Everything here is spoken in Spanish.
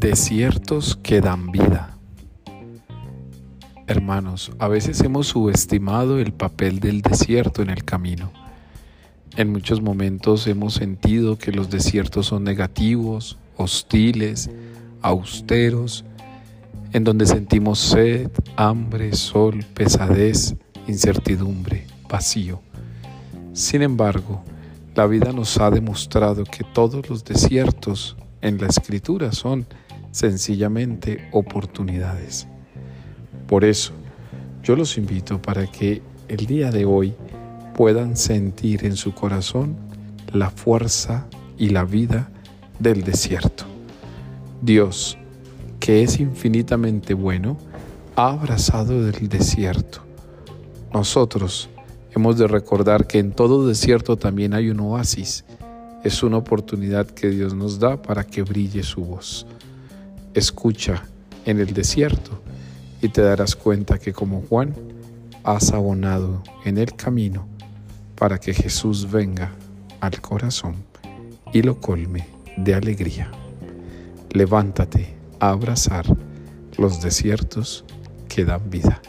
Desiertos que dan vida. Hermanos, a veces hemos subestimado el papel del desierto en el camino. En muchos momentos hemos sentido que los desiertos son negativos, hostiles, austeros, en donde sentimos sed, hambre, sol, pesadez, incertidumbre, vacío. Sin embargo, la vida nos ha demostrado que todos los desiertos en la escritura son sencillamente oportunidades. Por eso, yo los invito para que el día de hoy puedan sentir en su corazón la fuerza y la vida del desierto. Dios, que es infinitamente bueno, ha abrazado del desierto. Nosotros hemos de recordar que en todo desierto también hay un oasis. Es una oportunidad que Dios nos da para que brille su voz. Escucha en el desierto y te darás cuenta que como Juan has abonado en el camino para que Jesús venga al corazón y lo colme de alegría. Levántate a abrazar los desiertos que dan vida.